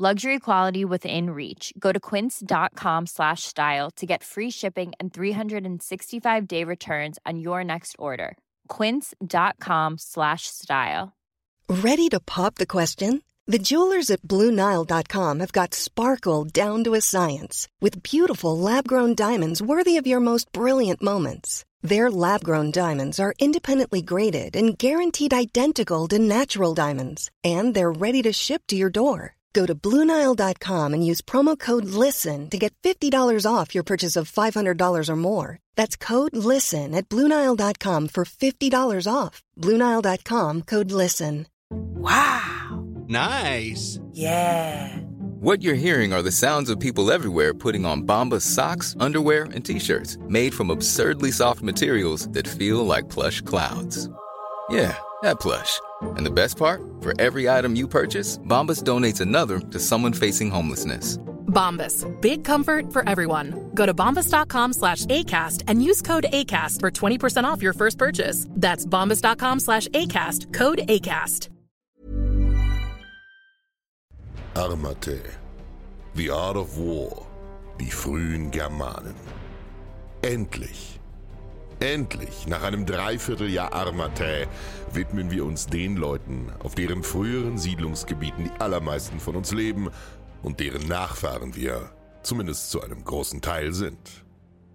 Luxury quality within reach. Go to quince.com slash style to get free shipping and 365 day returns on your next order. Quince.com slash style. Ready to pop the question? The jewelers at BlueNile.com have got sparkle down to a science with beautiful lab grown diamonds worthy of your most brilliant moments. Their lab grown diamonds are independently graded and guaranteed identical to natural diamonds, and they're ready to ship to your door. Go to Bluenile.com and use promo code LISTEN to get $50 off your purchase of $500 or more. That's code LISTEN at Bluenile.com for $50 off. Bluenile.com code LISTEN. Wow! Nice! Yeah! What you're hearing are the sounds of people everywhere putting on Bombas socks, underwear, and t shirts made from absurdly soft materials that feel like plush clouds. Yeah, that plush. And the best part? For every item you purchase, Bombas donates another to someone facing homelessness. Bombas. Big comfort for everyone. Go to bombas.com slash ACAST and use code ACAST for 20% off your first purchase. That's bombas.com slash ACAST. Code ACAST. Armate. The Art of War. Die frühen Germanen. Endlich. Endlich, nach einem Dreivierteljahr Armatae, widmen wir uns den Leuten, auf deren früheren Siedlungsgebieten die allermeisten von uns leben und deren Nachfahren wir, zumindest zu einem großen Teil, sind.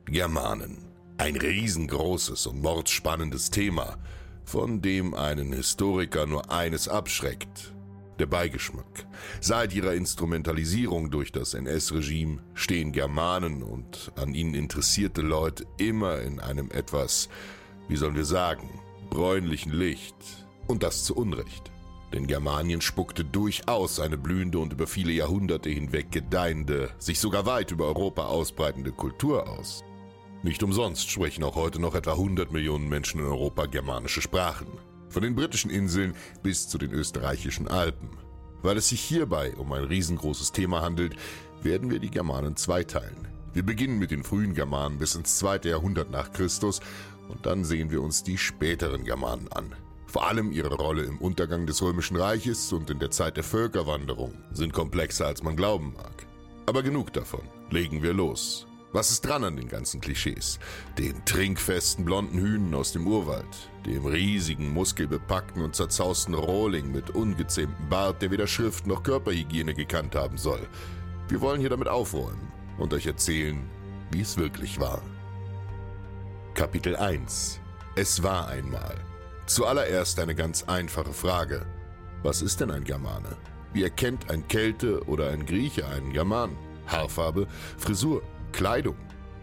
Germanen. Ein riesengroßes und mordspannendes Thema, von dem einen Historiker nur eines abschreckt. Der Beigeschmack. Seit ihrer Instrumentalisierung durch das NS-Regime stehen Germanen und an ihnen interessierte Leute immer in einem etwas, wie sollen wir sagen, bräunlichen Licht. Und das zu Unrecht. Denn Germanien spuckte durchaus eine blühende und über viele Jahrhunderte hinweg gedeihende, sich sogar weit über Europa ausbreitende Kultur aus. Nicht umsonst sprechen auch heute noch etwa 100 Millionen Menschen in Europa germanische Sprachen. Von den britischen Inseln bis zu den österreichischen Alpen. Weil es sich hierbei um ein riesengroßes Thema handelt, werden wir die Germanen zweiteilen. Wir beginnen mit den frühen Germanen bis ins zweite Jahrhundert nach Christus und dann sehen wir uns die späteren Germanen an. Vor allem ihre Rolle im Untergang des Römischen Reiches und in der Zeit der Völkerwanderung sind komplexer als man glauben mag. Aber genug davon. Legen wir los. Was ist dran an den ganzen Klischees? Den trinkfesten blonden Hühnen aus dem Urwald, dem riesigen, muskelbepackten und zerzausten Rohling mit ungezähmtem Bart, der weder Schrift noch Körperhygiene gekannt haben soll. Wir wollen hier damit aufräumen und euch erzählen, wie es wirklich war. Kapitel 1 Es war einmal. Zuallererst eine ganz einfache Frage. Was ist denn ein Germane? Wie erkennt ein Kelte oder ein Grieche einen Germanen? Haarfarbe, Frisur, Kleidung.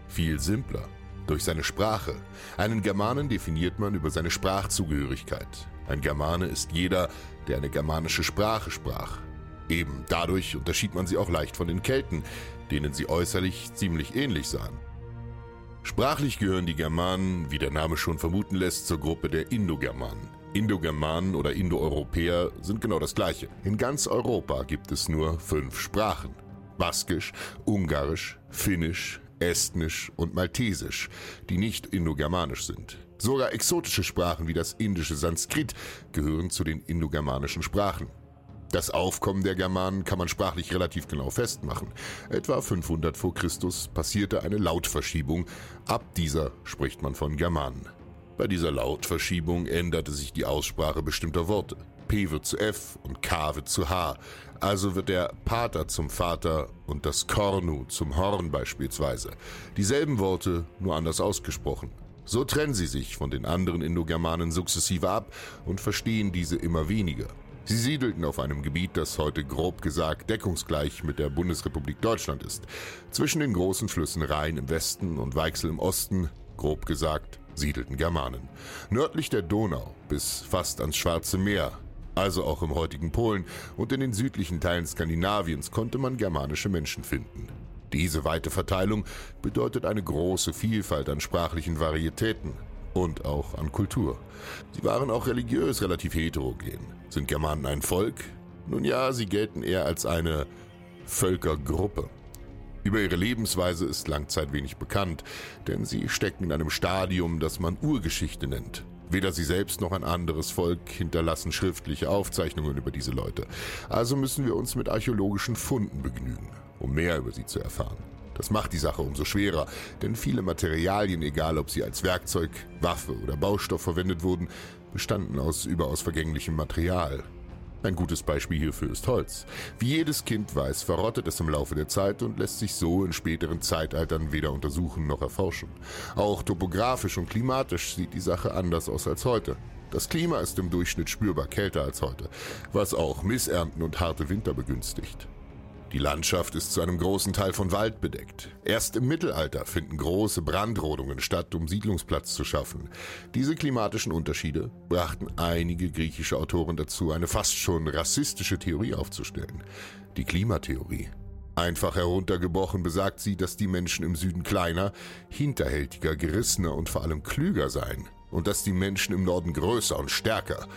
Viel simpler. Durch seine Sprache. Einen Germanen definiert man über seine Sprachzugehörigkeit. Ein Germane ist jeder, der eine germanische Sprache sprach. Eben dadurch unterschied man sie auch leicht von den Kelten, denen sie äußerlich ziemlich ähnlich sahen. Sprachlich gehören die Germanen, wie der Name schon vermuten lässt, zur Gruppe der Indogermanen. Indogermanen oder Indoeuropäer sind genau das gleiche. In ganz Europa gibt es nur fünf Sprachen. Baskisch, Ungarisch, Finnisch, Estnisch und Maltesisch, die nicht indogermanisch sind. Sogar exotische Sprachen wie das indische Sanskrit gehören zu den indogermanischen Sprachen. Das Aufkommen der Germanen kann man sprachlich relativ genau festmachen. Etwa 500 vor Christus passierte eine Lautverschiebung. Ab dieser spricht man von Germanen. Bei dieser Lautverschiebung änderte sich die Aussprache bestimmter Worte. P wird zu F und K wird zu H. Also wird der Pater zum Vater und das Kornu zum Horn beispielsweise. Dieselben Worte, nur anders ausgesprochen. So trennen sie sich von den anderen Indogermanen sukzessive ab und verstehen diese immer weniger. Sie siedelten auf einem Gebiet, das heute grob gesagt deckungsgleich mit der Bundesrepublik Deutschland ist. Zwischen den großen Flüssen Rhein im Westen und Weichsel im Osten, grob gesagt, siedelten Germanen. Nördlich der Donau bis fast ans Schwarze Meer also auch im heutigen Polen und in den südlichen Teilen Skandinaviens konnte man germanische Menschen finden. Diese weite Verteilung bedeutet eine große Vielfalt an sprachlichen Varietäten und auch an Kultur. Sie waren auch religiös relativ heterogen. Sind Germanen ein Volk? Nun ja, sie gelten eher als eine Völkergruppe. Über ihre Lebensweise ist langzeit wenig bekannt, denn sie stecken in einem Stadium, das man Urgeschichte nennt. Weder sie selbst noch ein anderes Volk hinterlassen schriftliche Aufzeichnungen über diese Leute. Also müssen wir uns mit archäologischen Funden begnügen, um mehr über sie zu erfahren. Das macht die Sache umso schwerer, denn viele Materialien, egal ob sie als Werkzeug, Waffe oder Baustoff verwendet wurden, bestanden aus überaus vergänglichem Material. Ein gutes Beispiel hierfür ist Holz. Wie jedes Kind weiß, verrottet es im Laufe der Zeit und lässt sich so in späteren Zeitaltern weder untersuchen noch erforschen. Auch topografisch und klimatisch sieht die Sache anders aus als heute. Das Klima ist im Durchschnitt spürbar kälter als heute, was auch Missernten und harte Winter begünstigt. Die Landschaft ist zu einem großen Teil von Wald bedeckt. Erst im Mittelalter finden große Brandrodungen statt, um Siedlungsplatz zu schaffen. Diese klimatischen Unterschiede brachten einige griechische Autoren dazu, eine fast schon rassistische Theorie aufzustellen. Die Klimatheorie. Einfach heruntergebrochen besagt sie, dass die Menschen im Süden kleiner, hinterhältiger, gerissener und vor allem klüger seien. Und dass die Menschen im Norden größer und stärker,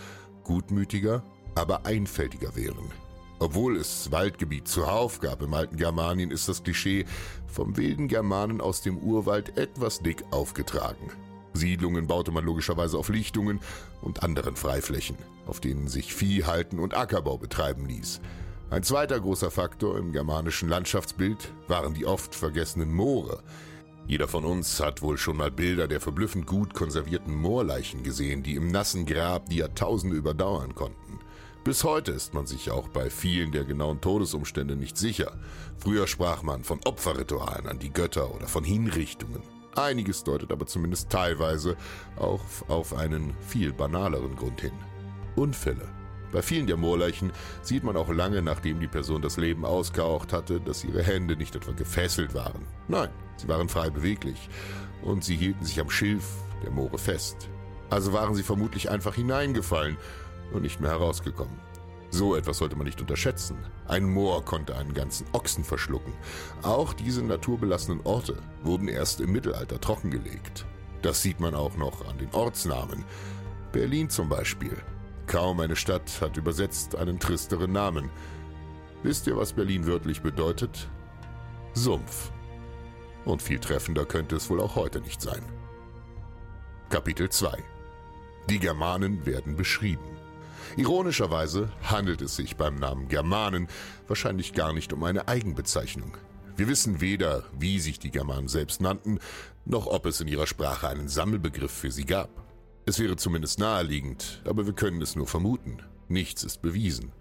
gutmütiger, aber einfältiger wären. Obwohl es Waldgebiet zuhauf gab im alten Germanien, ist das Klischee vom wilden Germanen aus dem Urwald etwas dick aufgetragen. Siedlungen baute man logischerweise auf Lichtungen und anderen Freiflächen, auf denen sich Vieh halten und Ackerbau betreiben ließ. Ein zweiter großer Faktor im germanischen Landschaftsbild waren die oft vergessenen Moore. Jeder von uns hat wohl schon mal Bilder der verblüffend gut konservierten Moorleichen gesehen, die im nassen Grab die Jahrtausende überdauern konnten. Bis heute ist man sich auch bei vielen der genauen Todesumstände nicht sicher. Früher sprach man von Opferritualen an die Götter oder von Hinrichtungen. Einiges deutet aber zumindest teilweise auch auf einen viel banaleren Grund hin. Unfälle. Bei vielen der Moorleichen sieht man auch lange, nachdem die Person das Leben ausgehaucht hatte, dass ihre Hände nicht etwa gefesselt waren. Nein, sie waren frei beweglich und sie hielten sich am Schilf der Moore fest. Also waren sie vermutlich einfach hineingefallen und nicht mehr herausgekommen. So etwas sollte man nicht unterschätzen. Ein Moor konnte einen ganzen Ochsen verschlucken. Auch diese naturbelassenen Orte wurden erst im Mittelalter trockengelegt. Das sieht man auch noch an den Ortsnamen. Berlin zum Beispiel. Kaum eine Stadt hat übersetzt einen tristeren Namen. Wisst ihr, was Berlin wörtlich bedeutet? Sumpf. Und viel treffender könnte es wohl auch heute nicht sein. Kapitel 2 Die Germanen werden beschrieben. Ironischerweise handelt es sich beim Namen Germanen wahrscheinlich gar nicht um eine Eigenbezeichnung. Wir wissen weder, wie sich die Germanen selbst nannten, noch ob es in ihrer Sprache einen Sammelbegriff für sie gab. Es wäre zumindest naheliegend, aber wir können es nur vermuten. Nichts ist bewiesen.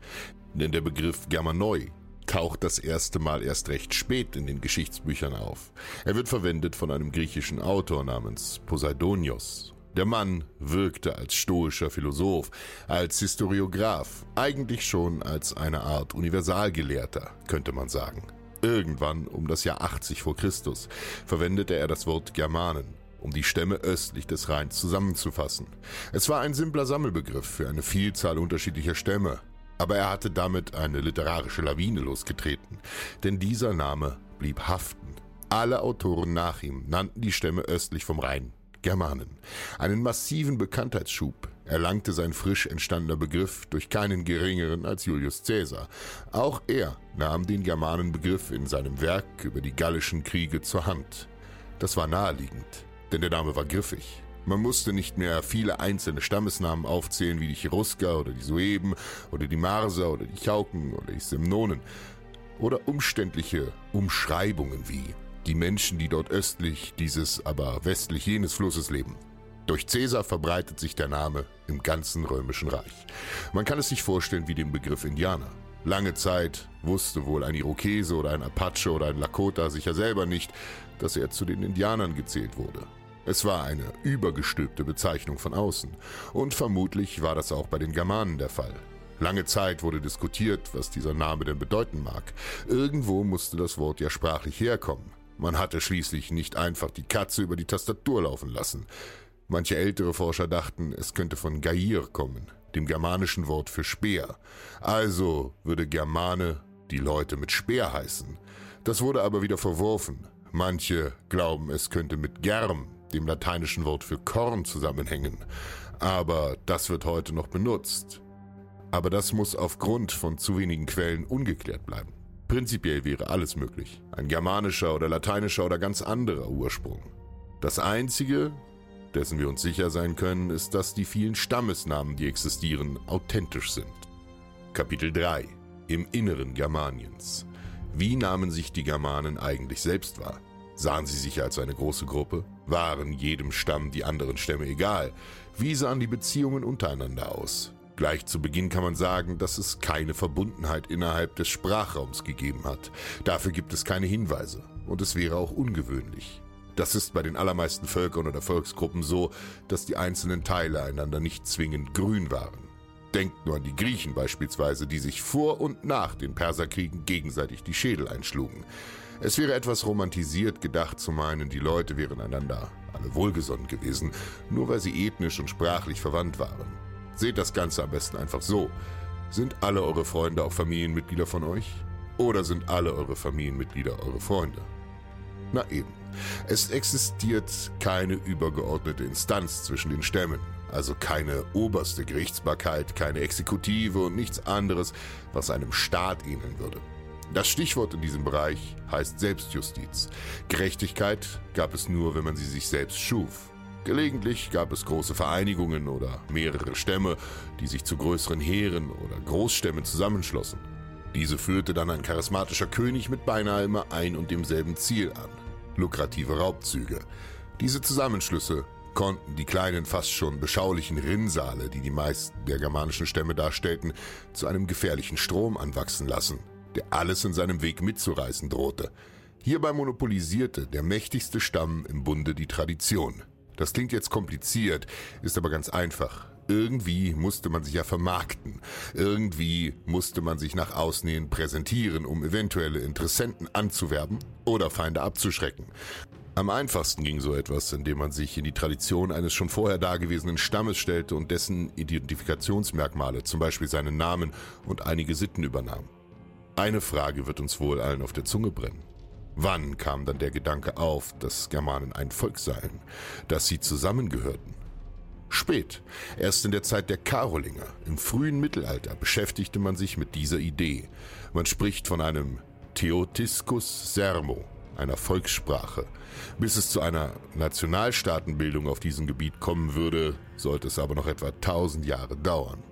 Denn der Begriff Germanoi taucht das erste Mal erst recht spät in den Geschichtsbüchern auf. Er wird verwendet von einem griechischen Autor namens Poseidonios der Mann wirkte als stoischer Philosoph, als Historiograph, eigentlich schon als eine Art Universalgelehrter, könnte man sagen. Irgendwann um das Jahr 80 vor Christus verwendete er das Wort Germanen, um die Stämme östlich des Rheins zusammenzufassen. Es war ein simpler Sammelbegriff für eine Vielzahl unterschiedlicher Stämme, aber er hatte damit eine literarische Lawine losgetreten, denn dieser Name blieb haften. Alle Autoren nach ihm nannten die Stämme östlich vom Rhein Germanen. Einen massiven Bekanntheitsschub erlangte sein frisch entstandener Begriff durch keinen geringeren als Julius Caesar. Auch er nahm den Germanenbegriff in seinem Werk über die gallischen Kriege zur Hand. Das war naheliegend, denn der Name war griffig. Man musste nicht mehr viele einzelne Stammesnamen aufzählen, wie die Cherusker oder die Sueben oder die Marser oder die Chauken oder die Semnonen. Oder umständliche Umschreibungen wie die Menschen, die dort östlich dieses, aber westlich jenes Flusses leben. Durch Caesar verbreitet sich der Name im ganzen römischen Reich. Man kann es sich vorstellen wie den Begriff Indianer. Lange Zeit wusste wohl ein Irokese oder ein Apache oder ein Lakota sicher selber nicht, dass er zu den Indianern gezählt wurde. Es war eine übergestülpte Bezeichnung von außen. Und vermutlich war das auch bei den Germanen der Fall. Lange Zeit wurde diskutiert, was dieser Name denn bedeuten mag. Irgendwo musste das Wort ja sprachlich herkommen. Man hatte schließlich nicht einfach die Katze über die Tastatur laufen lassen. Manche ältere Forscher dachten, es könnte von Gair kommen, dem germanischen Wort für Speer. Also würde Germane die Leute mit Speer heißen. Das wurde aber wieder verworfen. Manche glauben, es könnte mit Germ, dem lateinischen Wort für Korn, zusammenhängen. Aber das wird heute noch benutzt. Aber das muss aufgrund von zu wenigen Quellen ungeklärt bleiben. Prinzipiell wäre alles möglich. Ein germanischer oder lateinischer oder ganz anderer Ursprung. Das Einzige, dessen wir uns sicher sein können, ist, dass die vielen Stammesnamen, die existieren, authentisch sind. Kapitel 3 Im Inneren Germaniens Wie nahmen sich die Germanen eigentlich selbst wahr? Sahen sie sich als eine große Gruppe? Waren jedem Stamm die anderen Stämme egal? Wie sahen die Beziehungen untereinander aus? Gleich zu Beginn kann man sagen, dass es keine Verbundenheit innerhalb des Sprachraums gegeben hat. Dafür gibt es keine Hinweise. Und es wäre auch ungewöhnlich. Das ist bei den allermeisten Völkern oder Volksgruppen so, dass die einzelnen Teile einander nicht zwingend grün waren. Denkt nur an die Griechen beispielsweise, die sich vor und nach den Perserkriegen gegenseitig die Schädel einschlugen. Es wäre etwas romantisiert gedacht zu meinen, die Leute wären einander alle wohlgesonnen gewesen, nur weil sie ethnisch und sprachlich verwandt waren. Seht das Ganze am besten einfach so. Sind alle eure Freunde auch Familienmitglieder von euch? Oder sind alle eure Familienmitglieder eure Freunde? Na eben. Es existiert keine übergeordnete Instanz zwischen den Stämmen, also keine oberste Gerichtsbarkeit, keine Exekutive und nichts anderes, was einem Staat ähneln würde. Das Stichwort in diesem Bereich heißt Selbstjustiz. Gerechtigkeit gab es nur, wenn man sie sich selbst schuf. Gelegentlich gab es große Vereinigungen oder mehrere Stämme, die sich zu größeren Heeren oder Großstämmen zusammenschlossen. Diese führte dann ein charismatischer König mit beinahe immer ein und demselben Ziel an. Lukrative Raubzüge. Diese Zusammenschlüsse konnten die kleinen, fast schon beschaulichen Rinnsale, die die meisten der germanischen Stämme darstellten, zu einem gefährlichen Strom anwachsen lassen, der alles in seinem Weg mitzureißen drohte. Hierbei monopolisierte der mächtigste Stamm im Bunde die Tradition. Das klingt jetzt kompliziert, ist aber ganz einfach. Irgendwie musste man sich ja vermarkten. Irgendwie musste man sich nach außen präsentieren, um eventuelle Interessenten anzuwerben oder Feinde abzuschrecken. Am einfachsten ging so etwas, indem man sich in die Tradition eines schon vorher dagewesenen Stammes stellte und dessen Identifikationsmerkmale, zum Beispiel seinen Namen und einige Sitten übernahm. Eine Frage wird uns wohl allen auf der Zunge brennen. Wann kam dann der Gedanke auf, dass Germanen ein Volk seien, dass sie zusammengehörten? Spät, erst in der Zeit der Karolinger, im frühen Mittelalter, beschäftigte man sich mit dieser Idee. Man spricht von einem Theotiscus Sermo, einer Volkssprache. Bis es zu einer Nationalstaatenbildung auf diesem Gebiet kommen würde, sollte es aber noch etwa tausend Jahre dauern.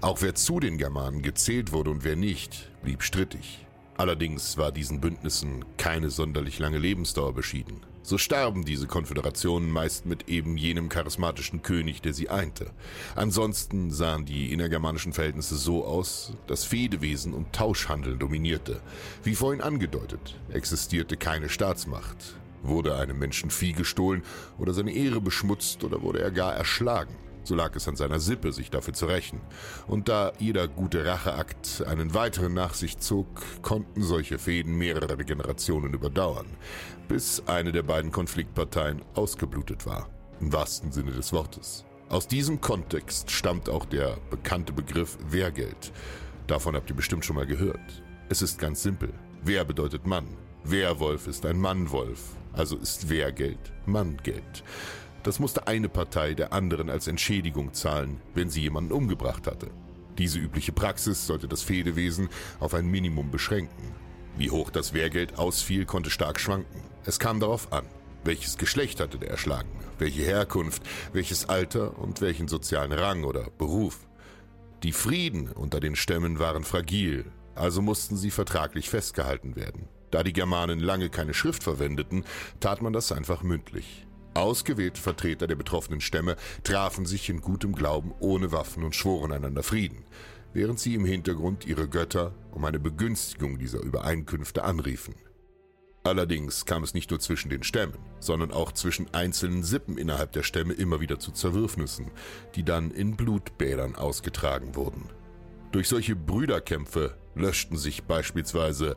Auch wer zu den Germanen gezählt wurde und wer nicht, blieb strittig. Allerdings war diesen Bündnissen keine sonderlich lange Lebensdauer beschieden. So starben diese Konföderationen meist mit eben jenem charismatischen König, der sie einte. Ansonsten sahen die innergermanischen Verhältnisse so aus, dass Fehdewesen und Tauschhandel dominierte. Wie vorhin angedeutet, existierte keine Staatsmacht. Wurde einem Menschen Vieh gestohlen oder seine Ehre beschmutzt oder wurde er gar erschlagen, so lag es an seiner Sippe, sich dafür zu rächen. Und da jeder gute Racheakt einen weiteren nach sich zog, konnten solche Fäden mehrere Generationen überdauern, bis eine der beiden Konfliktparteien ausgeblutet war. Im wahrsten Sinne des Wortes. Aus diesem Kontext stammt auch der bekannte Begriff Wehrgeld. Davon habt ihr bestimmt schon mal gehört. Es ist ganz simpel. Wehr bedeutet Mann. Wehrwolf ist ein Mannwolf. Also ist Wehrgeld Manngeld. Das musste eine Partei der anderen als Entschädigung zahlen, wenn sie jemanden umgebracht hatte. Diese übliche Praxis sollte das Fehdewesen auf ein Minimum beschränken. Wie hoch das Wehrgeld ausfiel, konnte stark schwanken. Es kam darauf an, welches Geschlecht hatte der Erschlagene, welche Herkunft, welches Alter und welchen sozialen Rang oder Beruf. Die Frieden unter den Stämmen waren fragil, also mussten sie vertraglich festgehalten werden. Da die Germanen lange keine Schrift verwendeten, tat man das einfach mündlich. Ausgewählte Vertreter der betroffenen Stämme trafen sich in gutem Glauben ohne Waffen und schworen einander Frieden, während sie im Hintergrund ihre Götter um eine Begünstigung dieser Übereinkünfte anriefen. Allerdings kam es nicht nur zwischen den Stämmen, sondern auch zwischen einzelnen Sippen innerhalb der Stämme immer wieder zu Zerwürfnissen, die dann in Blutbädern ausgetragen wurden. Durch solche Brüderkämpfe löschten sich beispielsweise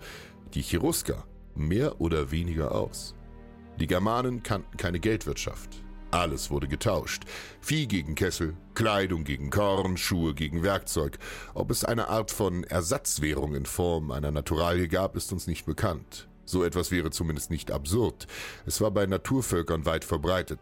die Cherusker mehr oder weniger aus. Die Germanen kannten keine Geldwirtschaft. Alles wurde getauscht. Vieh gegen Kessel, Kleidung gegen Korn, Schuhe gegen Werkzeug. Ob es eine Art von Ersatzwährung in Form einer Naturalie gab, ist uns nicht bekannt. So etwas wäre zumindest nicht absurd. Es war bei Naturvölkern weit verbreitet.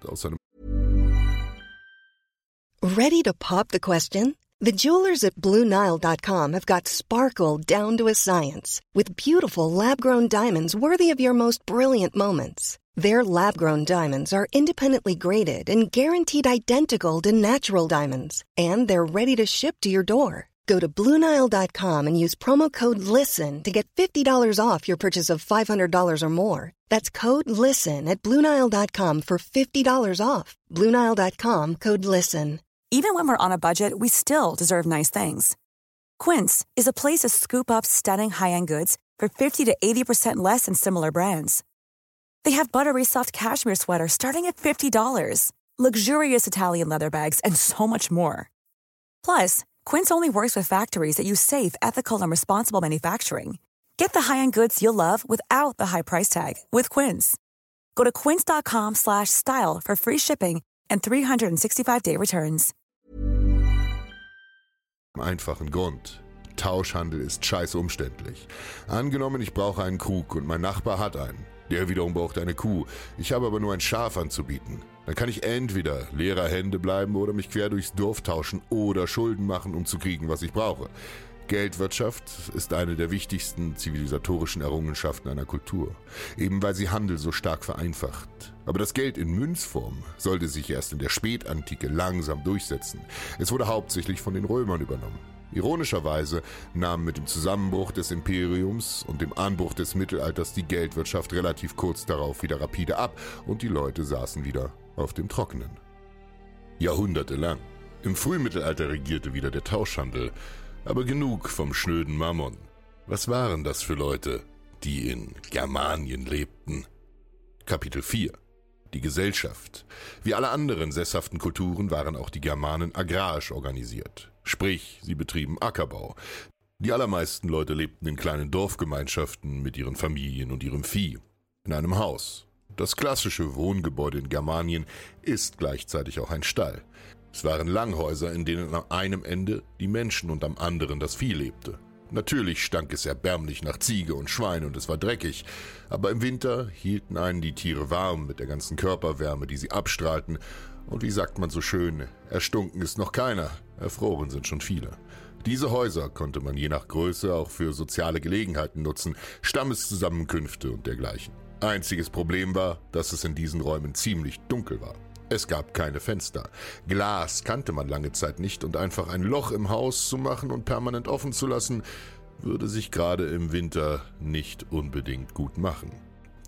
Ready to pop the question? The jewelers at BlueNile.com have got sparkle down to a science with beautiful lab grown diamonds worthy of your most brilliant moments. Their lab grown diamonds are independently graded and guaranteed identical to natural diamonds, and they're ready to ship to your door. Go to BlueNile.com and use promo code LISTEN to get $50 off your purchase of $500 or more. That's code LISTEN at BlueNile.com for $50 off. BlueNile.com code LISTEN. Even when we're on a budget, we still deserve nice things. Quince is a place to scoop up stunning high end goods for 50 to 80% less than similar brands. They have buttery soft cashmere sweaters starting at $50, luxurious Italian leather bags, and so much more. Plus, Quince only works with factories that use safe, ethical, and responsible manufacturing. Get the high-end goods you'll love without the high price tag with Quince. Go to quince.com/style for free shipping and 365-day returns. einfachen Grund. Tauschhandel ist scheiß umständlich. Angenommen, ich brauche einen Krug und mein Nachbar hat einen. Der wiederum braucht eine Kuh. Ich habe aber nur ein Schaf anzubieten. Dann kann ich entweder leerer Hände bleiben oder mich quer durchs Dorf tauschen oder Schulden machen, um zu kriegen, was ich brauche. Geldwirtschaft ist eine der wichtigsten zivilisatorischen Errungenschaften einer Kultur, eben weil sie Handel so stark vereinfacht. Aber das Geld in Münzform sollte sich erst in der Spätantike langsam durchsetzen. Es wurde hauptsächlich von den Römern übernommen. Ironischerweise nahm mit dem Zusammenbruch des Imperiums und dem Anbruch des Mittelalters die Geldwirtschaft relativ kurz darauf wieder rapide ab und die Leute saßen wieder auf dem Trockenen. Jahrhundertelang. Im Frühmittelalter regierte wieder der Tauschhandel, aber genug vom schnöden Mammon. Was waren das für Leute, die in Germanien lebten? Kapitel 4 die Gesellschaft. Wie alle anderen sesshaften Kulturen waren auch die Germanen agrarisch organisiert. Sprich, sie betrieben Ackerbau. Die allermeisten Leute lebten in kleinen Dorfgemeinschaften mit ihren Familien und ihrem Vieh. In einem Haus. Das klassische Wohngebäude in Germanien ist gleichzeitig auch ein Stall. Es waren Langhäuser, in denen am einem Ende die Menschen und am anderen das Vieh lebte. Natürlich stank es erbärmlich nach Ziege und Schwein und es war dreckig, aber im Winter hielten einen die Tiere warm mit der ganzen Körperwärme, die sie abstrahlten, und wie sagt man so schön, erstunken ist noch keiner, erfroren sind schon viele. Diese Häuser konnte man je nach Größe auch für soziale Gelegenheiten nutzen, Stammeszusammenkünfte und dergleichen. Einziges Problem war, dass es in diesen Räumen ziemlich dunkel war. Es gab keine Fenster. Glas kannte man lange Zeit nicht und einfach ein Loch im Haus zu machen und permanent offen zu lassen, würde sich gerade im Winter nicht unbedingt gut machen.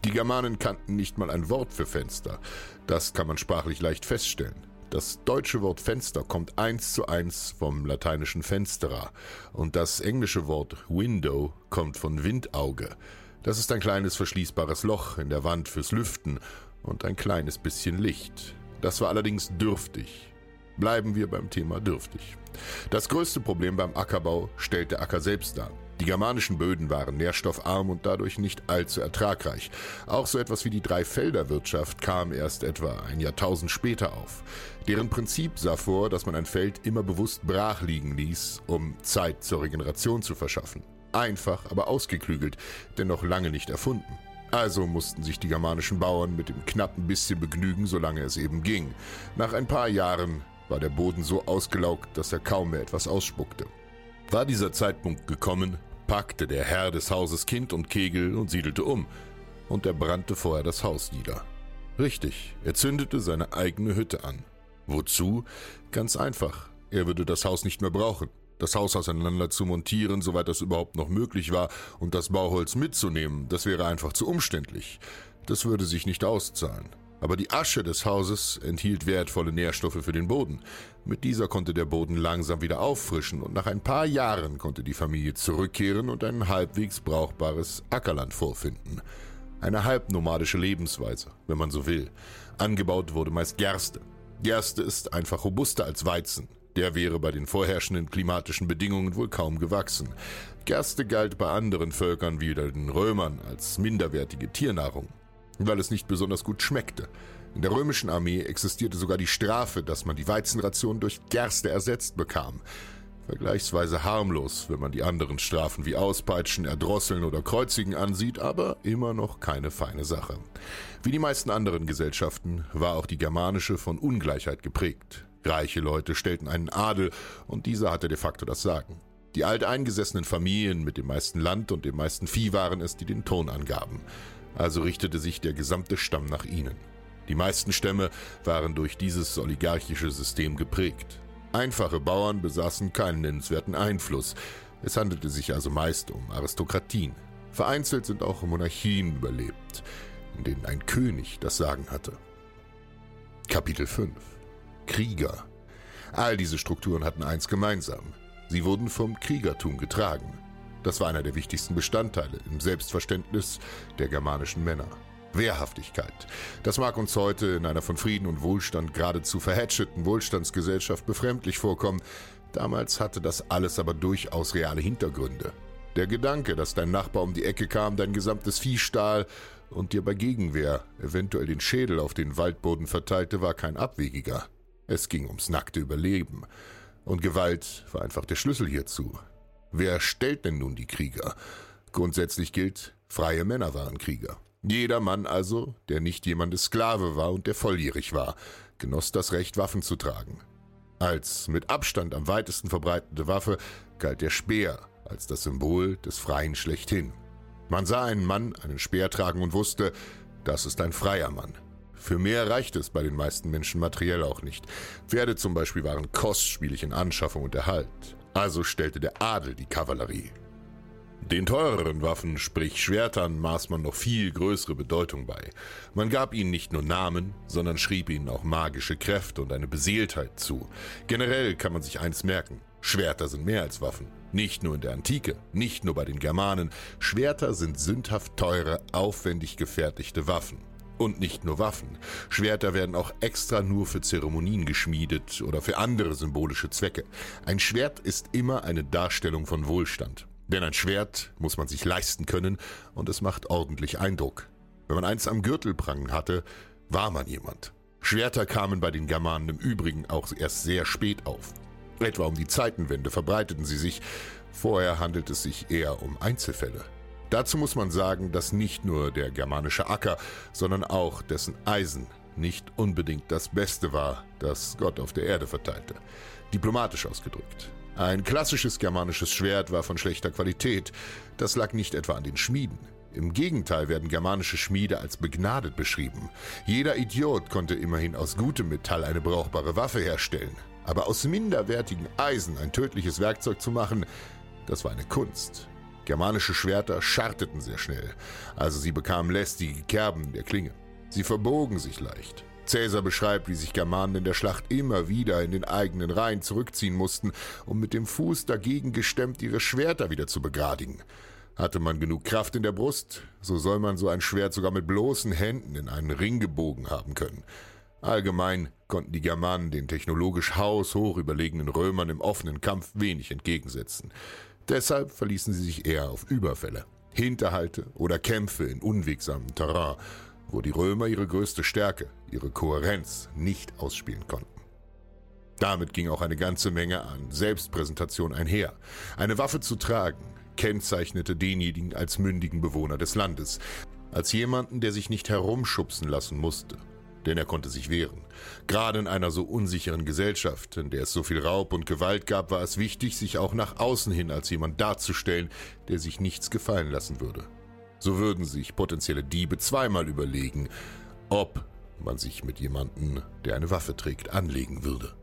Die Germanen kannten nicht mal ein Wort für Fenster. Das kann man sprachlich leicht feststellen. Das deutsche Wort Fenster kommt eins zu eins vom lateinischen Fenstera und das englische Wort Window kommt von Windauge. Das ist ein kleines verschließbares Loch in der Wand fürs Lüften und ein kleines bisschen Licht. Das war allerdings dürftig. Bleiben wir beim Thema dürftig. Das größte Problem beim Ackerbau stellt der Acker selbst dar. Die germanischen Böden waren nährstoffarm und dadurch nicht allzu ertragreich. Auch so etwas wie die Dreifelderwirtschaft kam erst etwa ein Jahrtausend später auf. Deren Prinzip sah vor, dass man ein Feld immer bewusst brach liegen ließ, um Zeit zur Regeneration zu verschaffen. Einfach, aber ausgeklügelt, denn noch lange nicht erfunden. Also mussten sich die germanischen Bauern mit dem knappen bisschen begnügen, solange es eben ging. Nach ein paar Jahren war der Boden so ausgelaugt, dass er kaum mehr etwas ausspuckte. War dieser Zeitpunkt gekommen, packte der Herr des Hauses Kind und Kegel und siedelte um, und er brannte vorher das Haus nieder. Richtig, er zündete seine eigene Hütte an. Wozu? Ganz einfach, er würde das Haus nicht mehr brauchen das Haus auseinander zu montieren, soweit das überhaupt noch möglich war, und das Bauholz mitzunehmen, das wäre einfach zu umständlich. Das würde sich nicht auszahlen. Aber die Asche des Hauses enthielt wertvolle Nährstoffe für den Boden. Mit dieser konnte der Boden langsam wieder auffrischen und nach ein paar Jahren konnte die Familie zurückkehren und ein halbwegs brauchbares Ackerland vorfinden. Eine halbnomadische Lebensweise, wenn man so will. Angebaut wurde meist Gerste. Gerste ist einfach robuster als Weizen. Der wäre bei den vorherrschenden klimatischen Bedingungen wohl kaum gewachsen. Gerste galt bei anderen Völkern wie den Römern als minderwertige Tiernahrung, weil es nicht besonders gut schmeckte. In der römischen Armee existierte sogar die Strafe, dass man die Weizenration durch Gerste ersetzt bekam. Vergleichsweise harmlos, wenn man die anderen Strafen wie Auspeitschen, Erdrosseln oder Kreuzigen ansieht, aber immer noch keine feine Sache. Wie die meisten anderen Gesellschaften war auch die germanische von Ungleichheit geprägt. Reiche Leute stellten einen Adel und dieser hatte de facto das Sagen. Die alteingesessenen Familien mit dem meisten Land und dem meisten Vieh waren es, die den Ton angaben. Also richtete sich der gesamte Stamm nach ihnen. Die meisten Stämme waren durch dieses oligarchische System geprägt. Einfache Bauern besaßen keinen nennenswerten Einfluss. Es handelte sich also meist um Aristokratien. Vereinzelt sind auch Monarchien überlebt, in denen ein König das Sagen hatte. Kapitel 5 Krieger. All diese Strukturen hatten eins gemeinsam. Sie wurden vom Kriegertum getragen. Das war einer der wichtigsten Bestandteile im Selbstverständnis der germanischen Männer. Wehrhaftigkeit. Das mag uns heute in einer von Frieden und Wohlstand geradezu verhätscheten Wohlstandsgesellschaft befremdlich vorkommen. Damals hatte das alles aber durchaus reale Hintergründe. Der Gedanke, dass dein Nachbar um die Ecke kam, dein gesamtes Vieh stahl und dir bei Gegenwehr eventuell den Schädel auf den Waldboden verteilte, war kein abwegiger. Es ging ums nackte Überleben. Und Gewalt war einfach der Schlüssel hierzu. Wer stellt denn nun die Krieger? Grundsätzlich gilt, freie Männer waren Krieger. Jeder Mann also, der nicht jemandes Sklave war und der volljährig war, genoss das Recht, Waffen zu tragen. Als mit Abstand am weitesten verbreitete Waffe galt der Speer als das Symbol des Freien schlechthin. Man sah einen Mann einen Speer tragen und wusste, das ist ein freier Mann. Für mehr reichte es bei den meisten Menschen materiell auch nicht. Pferde zum Beispiel waren kostspielig in Anschaffung und Erhalt. Also stellte der Adel die Kavallerie. Den teureren Waffen, sprich Schwertern, maß man noch viel größere Bedeutung bei. Man gab ihnen nicht nur Namen, sondern schrieb ihnen auch magische Kräfte und eine Beseeltheit zu. Generell kann man sich eins merken. Schwerter sind mehr als Waffen. Nicht nur in der Antike, nicht nur bei den Germanen. Schwerter sind sündhaft teure, aufwendig gefertigte Waffen. Und nicht nur Waffen. Schwerter werden auch extra nur für Zeremonien geschmiedet oder für andere symbolische Zwecke. Ein Schwert ist immer eine Darstellung von Wohlstand. Denn ein Schwert muss man sich leisten können und es macht ordentlich Eindruck. Wenn man eins am Gürtel prangen hatte, war man jemand. Schwerter kamen bei den Germanen im Übrigen auch erst sehr spät auf. Etwa um die Zeitenwende verbreiteten sie sich, vorher handelt es sich eher um Einzelfälle. Dazu muss man sagen, dass nicht nur der germanische Acker, sondern auch dessen Eisen nicht unbedingt das Beste war, das Gott auf der Erde verteilte. Diplomatisch ausgedrückt. Ein klassisches germanisches Schwert war von schlechter Qualität. Das lag nicht etwa an den Schmieden. Im Gegenteil werden germanische Schmiede als begnadet beschrieben. Jeder Idiot konnte immerhin aus gutem Metall eine brauchbare Waffe herstellen. Aber aus minderwertigem Eisen ein tödliches Werkzeug zu machen, das war eine Kunst. Germanische Schwerter scharteten sehr schnell, also sie bekamen lästige Kerben der Klinge. Sie verbogen sich leicht. Cäsar beschreibt, wie sich Germanen in der Schlacht immer wieder in den eigenen Reihen zurückziehen mussten, um mit dem Fuß dagegen gestemmt ihre Schwerter wieder zu begradigen. Hatte man genug Kraft in der Brust, so soll man so ein Schwert sogar mit bloßen Händen in einen Ring gebogen haben können. Allgemein konnten die Germanen den technologisch haushoch überlegenen Römern im offenen Kampf wenig entgegensetzen. Deshalb verließen sie sich eher auf Überfälle, Hinterhalte oder Kämpfe in unwegsamem Terrain, wo die Römer ihre größte Stärke, ihre Kohärenz, nicht ausspielen konnten. Damit ging auch eine ganze Menge an Selbstpräsentation einher. Eine Waffe zu tragen kennzeichnete denjenigen als mündigen Bewohner des Landes, als jemanden, der sich nicht herumschubsen lassen musste, denn er konnte sich wehren. Gerade in einer so unsicheren Gesellschaft, in der es so viel Raub und Gewalt gab, war es wichtig, sich auch nach außen hin als jemand darzustellen, der sich nichts gefallen lassen würde. So würden sich potenzielle Diebe zweimal überlegen, ob man sich mit jemandem, der eine Waffe trägt, anlegen würde.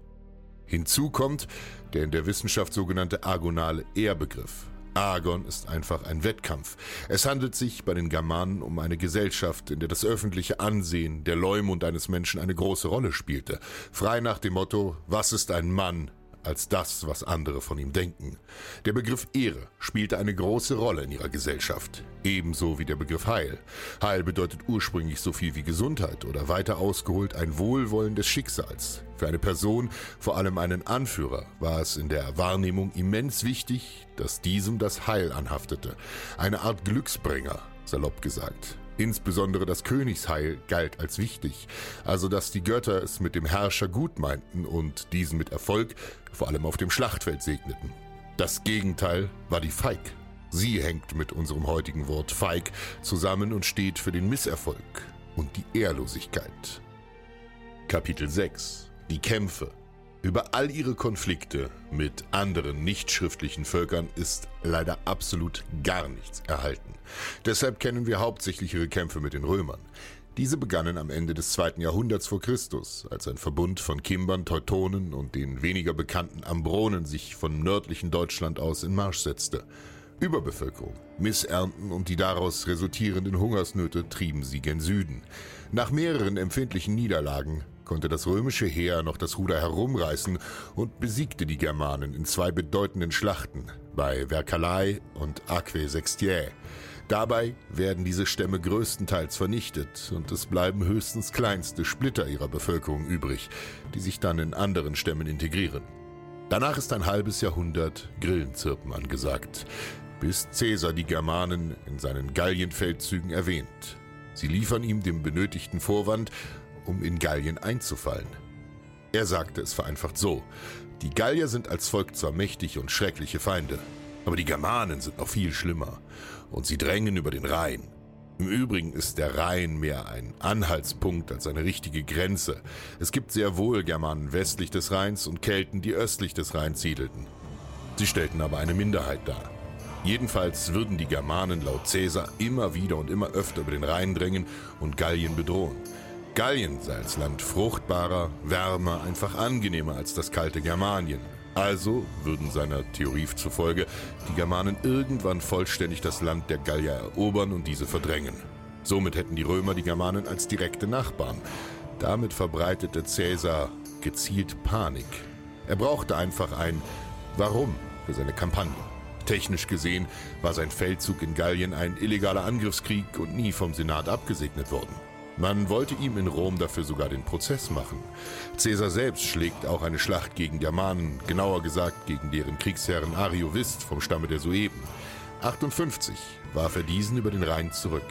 Hinzu kommt der in der Wissenschaft sogenannte agonale Ehrbegriff, Argon ist einfach ein Wettkampf. Es handelt sich bei den Germanen um eine Gesellschaft, in der das öffentliche Ansehen, der Leumund eines Menschen eine große Rolle spielte. Frei nach dem Motto, was ist ein Mann? Als das, was andere von ihm denken. Der Begriff Ehre spielte eine große Rolle in ihrer Gesellschaft, ebenso wie der Begriff Heil. Heil bedeutet ursprünglich so viel wie Gesundheit oder weiter ausgeholt ein Wohlwollen des Schicksals. Für eine Person, vor allem einen Anführer, war es in der Wahrnehmung immens wichtig, dass diesem das Heil anhaftete, eine Art Glücksbringer, salopp gesagt. Insbesondere das Königsheil galt als wichtig, also dass die Götter es mit dem Herrscher gut meinten und diesen mit Erfolg vor allem auf dem Schlachtfeld segneten. Das Gegenteil war die Feig. Sie hängt mit unserem heutigen Wort feig zusammen und steht für den Misserfolg und die Ehrlosigkeit. Kapitel 6 Die Kämpfe über all ihre Konflikte mit anderen nichtschriftlichen Völkern ist leider absolut gar nichts erhalten. Deshalb kennen wir hauptsächlich ihre Kämpfe mit den Römern. Diese begannen am Ende des zweiten Jahrhunderts vor Christus, als ein Verbund von Kimbern, Teutonen und den weniger bekannten Ambronen sich von nördlichen Deutschland aus in Marsch setzte. Überbevölkerung, Missernten und die daraus resultierenden Hungersnöte trieben sie gen Süden. Nach mehreren empfindlichen Niederlagen konnte das römische Heer noch das Ruder herumreißen und besiegte die Germanen in zwei bedeutenden Schlachten bei Vercalae und Aquae Sextiae. Dabei werden diese Stämme größtenteils vernichtet und es bleiben höchstens kleinste Splitter ihrer Bevölkerung übrig, die sich dann in anderen Stämmen integrieren. Danach ist ein halbes Jahrhundert Grillenzirpen angesagt, bis Caesar die Germanen in seinen Gallienfeldzügen erwähnt. Sie liefern ihm den benötigten Vorwand um in Gallien einzufallen. Er sagte es vereinfacht so, die Gallier sind als Volk zwar mächtig und schreckliche Feinde, aber die Germanen sind noch viel schlimmer und sie drängen über den Rhein. Im Übrigen ist der Rhein mehr ein Anhaltspunkt als eine richtige Grenze. Es gibt sehr wohl Germanen westlich des Rheins und Kelten, die östlich des Rheins siedelten. Sie stellten aber eine Minderheit dar. Jedenfalls würden die Germanen laut Caesar immer wieder und immer öfter über den Rhein drängen und Gallien bedrohen. Gallien sei als Land fruchtbarer, wärmer, einfach angenehmer als das kalte Germanien. Also würden seiner Theorie zufolge die Germanen irgendwann vollständig das Land der Gallier erobern und diese verdrängen. Somit hätten die Römer die Germanen als direkte Nachbarn. Damit verbreitete Caesar gezielt Panik. Er brauchte einfach ein Warum für seine Kampagne. Technisch gesehen war sein Feldzug in Gallien ein illegaler Angriffskrieg und nie vom Senat abgesegnet worden. Man wollte ihm in Rom dafür sogar den Prozess machen. Caesar selbst schlägt auch eine Schlacht gegen Germanen, genauer gesagt gegen deren Kriegsherren Ariovist vom Stamme der Sueben. 58 warf er diesen über den Rhein zurück.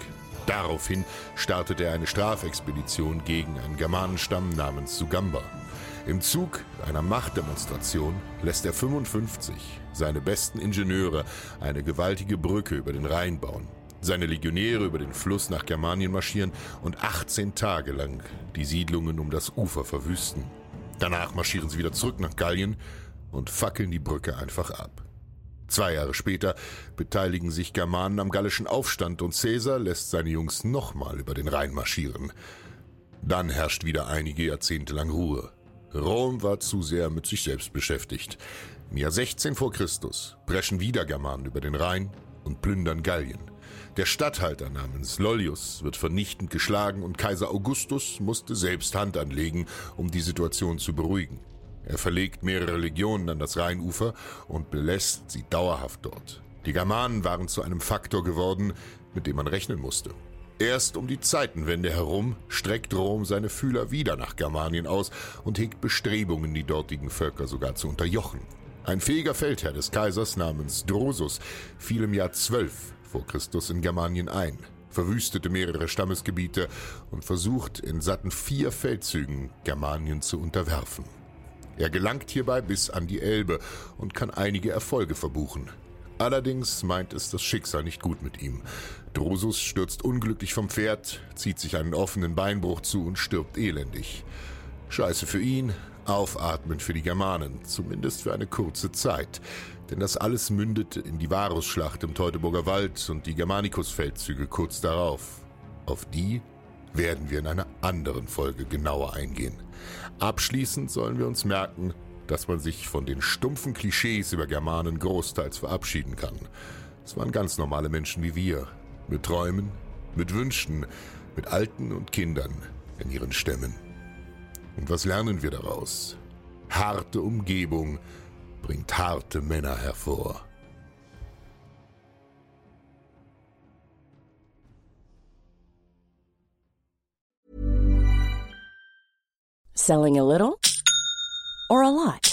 Daraufhin startete er eine Strafexpedition gegen einen Germanenstamm namens Sugamba. Im Zug einer Machtdemonstration lässt er 55 seine besten Ingenieure eine gewaltige Brücke über den Rhein bauen seine Legionäre über den Fluss nach Germanien marschieren und 18 Tage lang die Siedlungen um das Ufer verwüsten. Danach marschieren sie wieder zurück nach Gallien und fackeln die Brücke einfach ab. Zwei Jahre später beteiligen sich Germanen am gallischen Aufstand und Caesar lässt seine Jungs nochmal über den Rhein marschieren. Dann herrscht wieder einige Jahrzehnte lang Ruhe. Rom war zu sehr mit sich selbst beschäftigt. Im Jahr 16 vor Christus preschen wieder Germanen über den Rhein und plündern Gallien. Der Statthalter namens Lollius wird vernichtend geschlagen und Kaiser Augustus musste selbst Hand anlegen, um die Situation zu beruhigen. Er verlegt mehrere Legionen an das Rheinufer und belässt sie dauerhaft dort. Die Germanen waren zu einem Faktor geworden, mit dem man rechnen musste. Erst um die Zeitenwende herum streckt Rom seine Fühler wieder nach Germanien aus und hegt Bestrebungen, die dortigen Völker sogar zu unterjochen. Ein fähiger Feldherr des Kaisers namens Drosus fiel im Jahr 12 vor Christus in Germanien ein, verwüstete mehrere Stammesgebiete und versucht in satten vier Feldzügen Germanien zu unterwerfen. Er gelangt hierbei bis an die Elbe und kann einige Erfolge verbuchen. Allerdings meint es das Schicksal nicht gut mit ihm. Drusus stürzt unglücklich vom Pferd, zieht sich einen offenen Beinbruch zu und stirbt elendig. Scheiße für ihn, aufatmen für die Germanen, zumindest für eine kurze Zeit denn das alles mündete in die Varusschlacht im Teutoburger Wald und die Germanicus-Feldzüge kurz darauf. Auf die werden wir in einer anderen Folge genauer eingehen. Abschließend sollen wir uns merken, dass man sich von den stumpfen Klischees über Germanen großteils verabschieden kann. Es waren ganz normale Menschen wie wir, mit Träumen, mit Wünschen, mit Alten und Kindern in ihren Stämmen. Und was lernen wir daraus? Harte Umgebung, bringt harte Männer hervor. Selling a little or a lot?